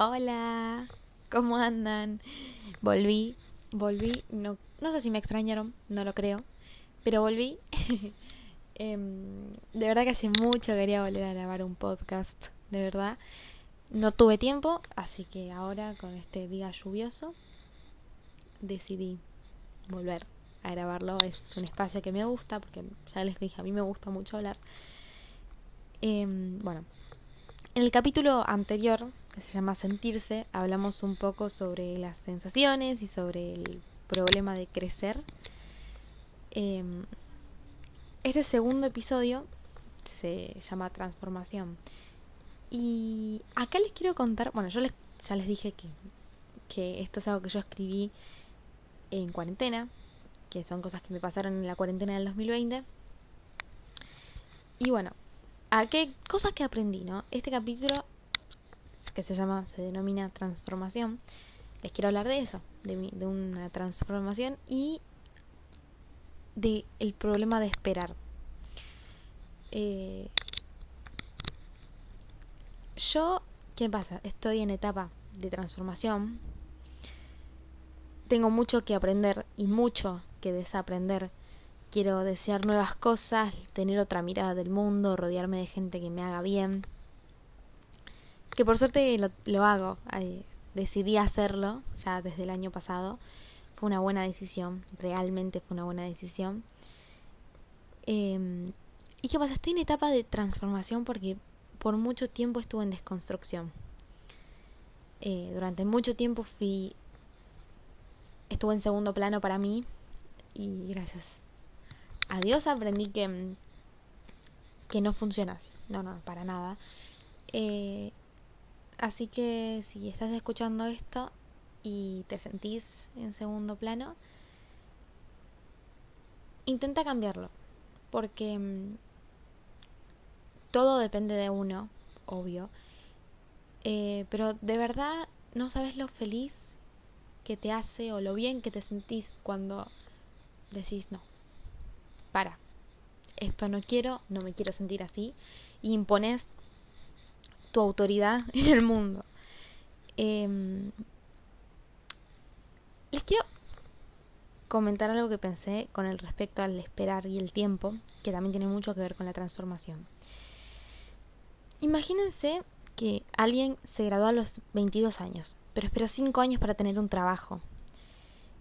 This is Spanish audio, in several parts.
Hola, ¿cómo andan? Volví, volví, no, no sé si me extrañaron, no lo creo, pero volví. Em, de verdad que hace mucho quería volver a grabar un podcast, de verdad. No tuve tiempo, así que ahora con este día lluvioso decidí volver a grabarlo. Es un espacio que me gusta, porque ya les dije, a mí me gusta mucho hablar. Em, bueno, en el capítulo anterior, se llama Sentirse, hablamos un poco sobre las sensaciones y sobre el problema de crecer. Em, este segundo episodio se llama Transformación. Y acá les quiero contar, bueno, yo les, ya les dije que, que esto es algo que yo escribí en cuarentena, que son cosas que me pasaron en la cuarentena del 2020. Y bueno, ¿a qué cosas que aprendí, no? Este capítulo que se llama, se denomina transformación, les quiero hablar de eso, de, de una transformación y de el problema de esperar. Eh, yo, ¿qué pasa? Estoy en etapa de transformación. Tengo mucho que aprender y mucho que desaprender. Quiero desear nuevas cosas, tener otra mirada del mundo, rodearme de gente que me haga bien. Que por suerte lo, hago. decidí hacerlo ya desde el año pasado. Fue una buena decisión, realmente fue una buena decisión. Eh, y qué pasa, estoy en etapa de transformación porque por mucho tiempo estuve en desconstrucción. Eh, durante mucho tiempo fui. estuve en segundo plano para mí. Y gracias a Dios aprendí que. que no funciona así. No, no, para nada. Eh, así que si estás escuchando esto y te sentís en segundo plano, intenta cambiarlo. Porque mm, todo depende de uno, obvio. Eh, pero de verdad no sabes lo feliz que te hace o lo bien que te sentís cuando decís no. Para. Esto no quiero, no me quiero sentir así. Y impones tu autoridad en el mundo. Eh, les quiero comentar algo que pensé con el respecto al esperar y el tiempo, que también tiene mucho que ver con la transformación. Imagínense que alguien se graduó a los 22 años, pero esperó 5 años para tener un trabajo.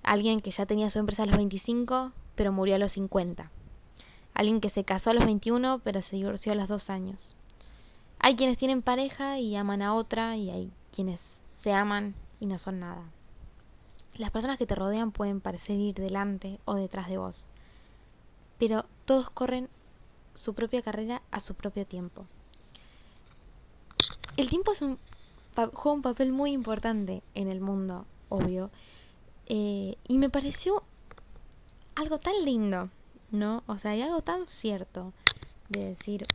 Alguien que ya tenía su empresa a los 25, pero murió a los 50. Alguien que se casó a los 21, pero se divorció a los 2 años. Hay quienes tienen pareja y aman a otra, y hay quienes se aman y no son nada. Las personas que te rodean pueden parecer ir delante o detrás de vos, pero todos corren su propia carrera a su propio tiempo el tiempo es un, juega un papel muy importante en el mundo, obvio. Eh, y me pareció algo tan lindo, ¿no? O sea, hay algo tan cierto de decir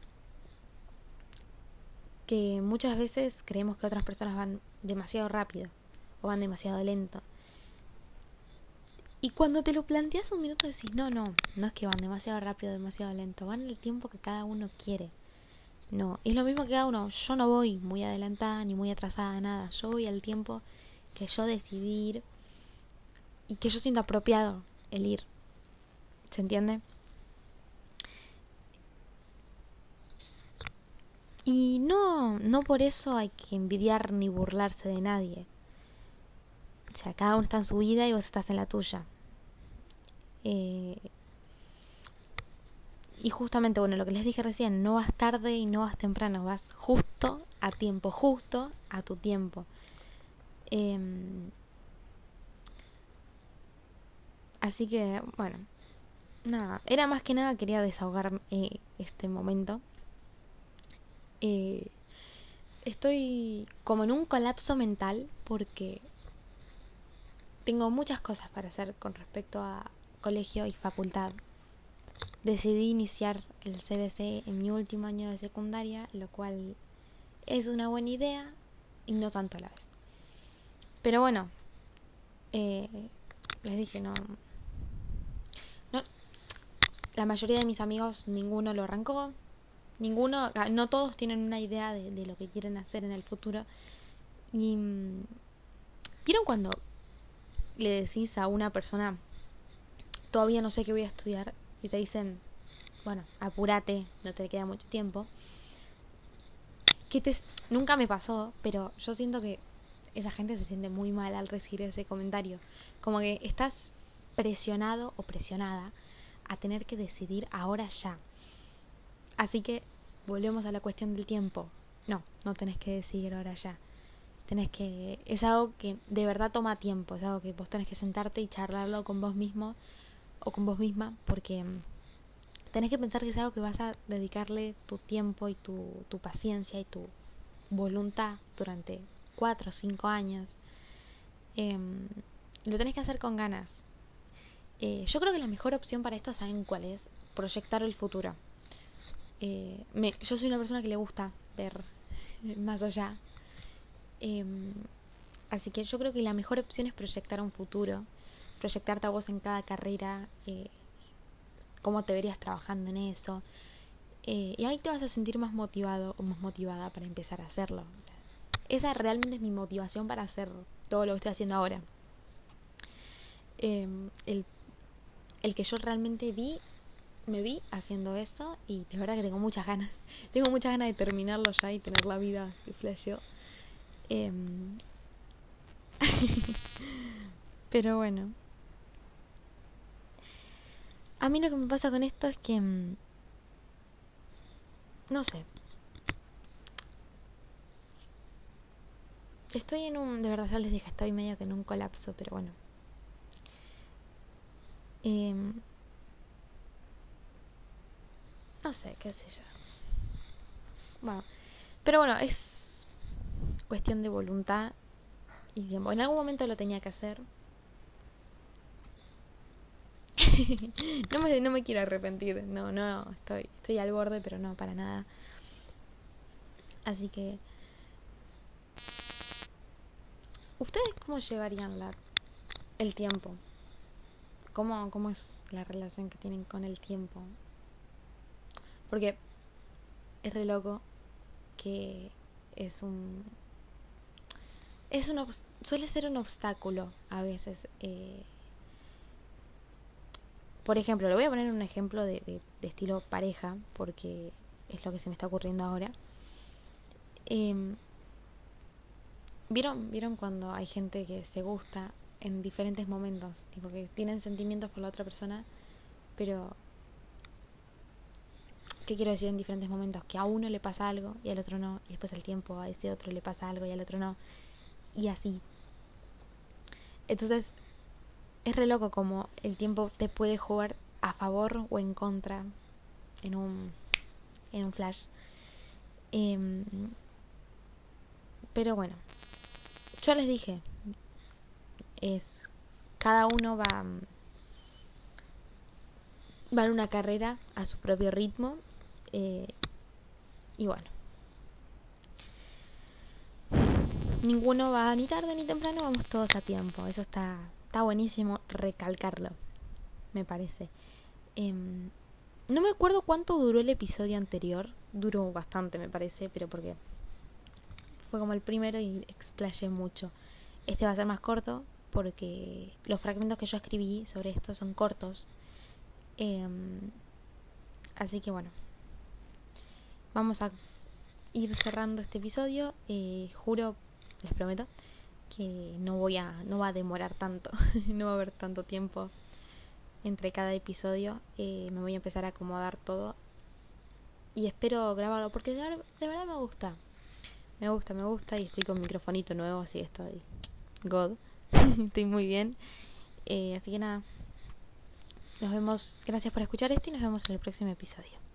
que muchas veces creemos que otras personas van demasiado rápido o van demasiado lento. Y cuando te lo planteas un minuto decís, no, no, no es que van demasiado rápido, demasiado lento, van el tiempo que cada uno quiere. No, es lo mismo que cada uno. Yo no voy muy adelantada ni muy atrasada, nada. Yo voy al tiempo que yo decidí ir y que yo siento apropiado el ir. ¿Se entiende? Y no, no por eso hay que envidiar ni burlarse de nadie. O sea, cada uno está en su vida y vos estás en la tuya. Eh, y justamente, bueno, lo que les dije recién, no vas tarde y no vas temprano, vas justo a tiempo, justo a tu tiempo. Em, así que, bueno, nada, era más que nada, quería desahogar eh, este momento. Eh, estoy como en un colapso mental porque tengo muchas cosas para hacer con respecto a colegio y facultad decidí iniciar el CBC en mi último año de secundaria, lo cual es una buena idea y no tanto a la vez. Pero bueno, eh, les dije, no, no, la mayoría de mis amigos ninguno lo arrancó, ninguno, ah, no todos tienen una idea de, de lo que quieren hacer en el futuro Y... Mm, ¿Vieron cuando le decís a una persona, todavía no sé qué voy a estudiar, y te dicen, bueno, apúrate, no te queda mucho tiempo? Que te, nunca me pasó, pero yo siento que esa gente se siente muy mal al recibir ese comentario. Como que estás presionado o presionada a tener que decidir ahora ya. Así que volvemos a la cuestión del tiempo. No, no tenés que decidir ahora ya. Tenés que. Es algo que de verdad toma tiempo. Es algo que vos tenés que sentarte y charlarlo con vos mismo o con vos misma. Porque mm, tenés que pensar que es algo que vas a dedicarle tu tiempo y tu, paciencia y tu voluntad durante cuatro o cinco años. Em, lo tenés que hacer con ganas. Eh, yo creo que la mejor opción para esto, ¿saben cuál es? Proyectar el futuro. Eh, yo soy una persona que le gusta ver más allá. Em, así que yo creo que la mejor opción es proyectar un futuro. Proyectarte a vos en cada carrera. Eh, cómo te verías trabajando en eso. y ahí te vas a sentir más motivado o más motivada para empezar a hacerlo. esa realmente es mi motivación para hacer todo lo que estoy haciendo ahora. Em, el el que yo realmente vi, me vi haciendo eso y de verdad que tengo muchas ganas. Tengo muchas ganas de terminarlo ya y tener la vida que flasheó. Em, pero bueno. A mí lo que me pasa con esto es que... Em, no sé. Estoy en un... De verdad ya les dije, estoy medio que en un colapso, pero bueno. Em, no sé, qué sé yo. Bueno, pero bueno, es cuestión de voluntad y tiempo. En algún momento lo tenía que hacer. no, me, no me quiero arrepentir. No, no, estoy, estoy al borde, pero no, para nada. Así que... ¿Ustedes cómo llevarían la, el tiempo? ¿Cómo, ¿Cómo es la relación que tienen con el tiempo? Porque es re loco que es un... Es un suele ser un obstáculo a veces. Eh, por ejemplo, le voy a poner un ejemplo de, de, estilo pareja, porque es lo que se me está ocurriendo ahora. Em, ¿Vieron, ¿Vieron cuando hay gente que se gusta en diferentes momentos, tipo que tienen sentimientos por la otra persona, pero ¿qué quiero decir en diferentes momentos? Que a uno le pasa algo y al otro no, y después al tiempo a ese otro le pasa algo y al otro no, y así. Entonces, es re loco como el tiempo te puede jugar a favor o en contra en un, en un flash. Em, pero bueno, yo les dije, es cada uno va va en una carrera a su propio ritmo eh, y bueno. Ninguno va ni tarde ni temprano vamos todos a tiempo. Eso está está buenísimo recalcarlo me parece. Em, no me acuerdo cuánto duró el episodio anterior. Duró bastante me parece pero porque fue como el primero y explayé mucho. Este va a ser más corto porque los fragmentos que yo escribí sobre esto son cortos. Em, así que bueno, vamos a ir cerrando este episodio. Eh, juro, les prometo, que no voy a, no va a demorar tanto, no va a haber tanto tiempo entre cada episodio. Eh, me voy a empezar a acomodar todo y espero grabarlo porque de, de verdad me gusta. Me gusta, me gusta y estoy con microfonito nuevo, así que estoy God. Estoy muy bien. Eh, así que nada. Nos vemos. Gracias por escuchar esto y nos vemos en el próximo episodio.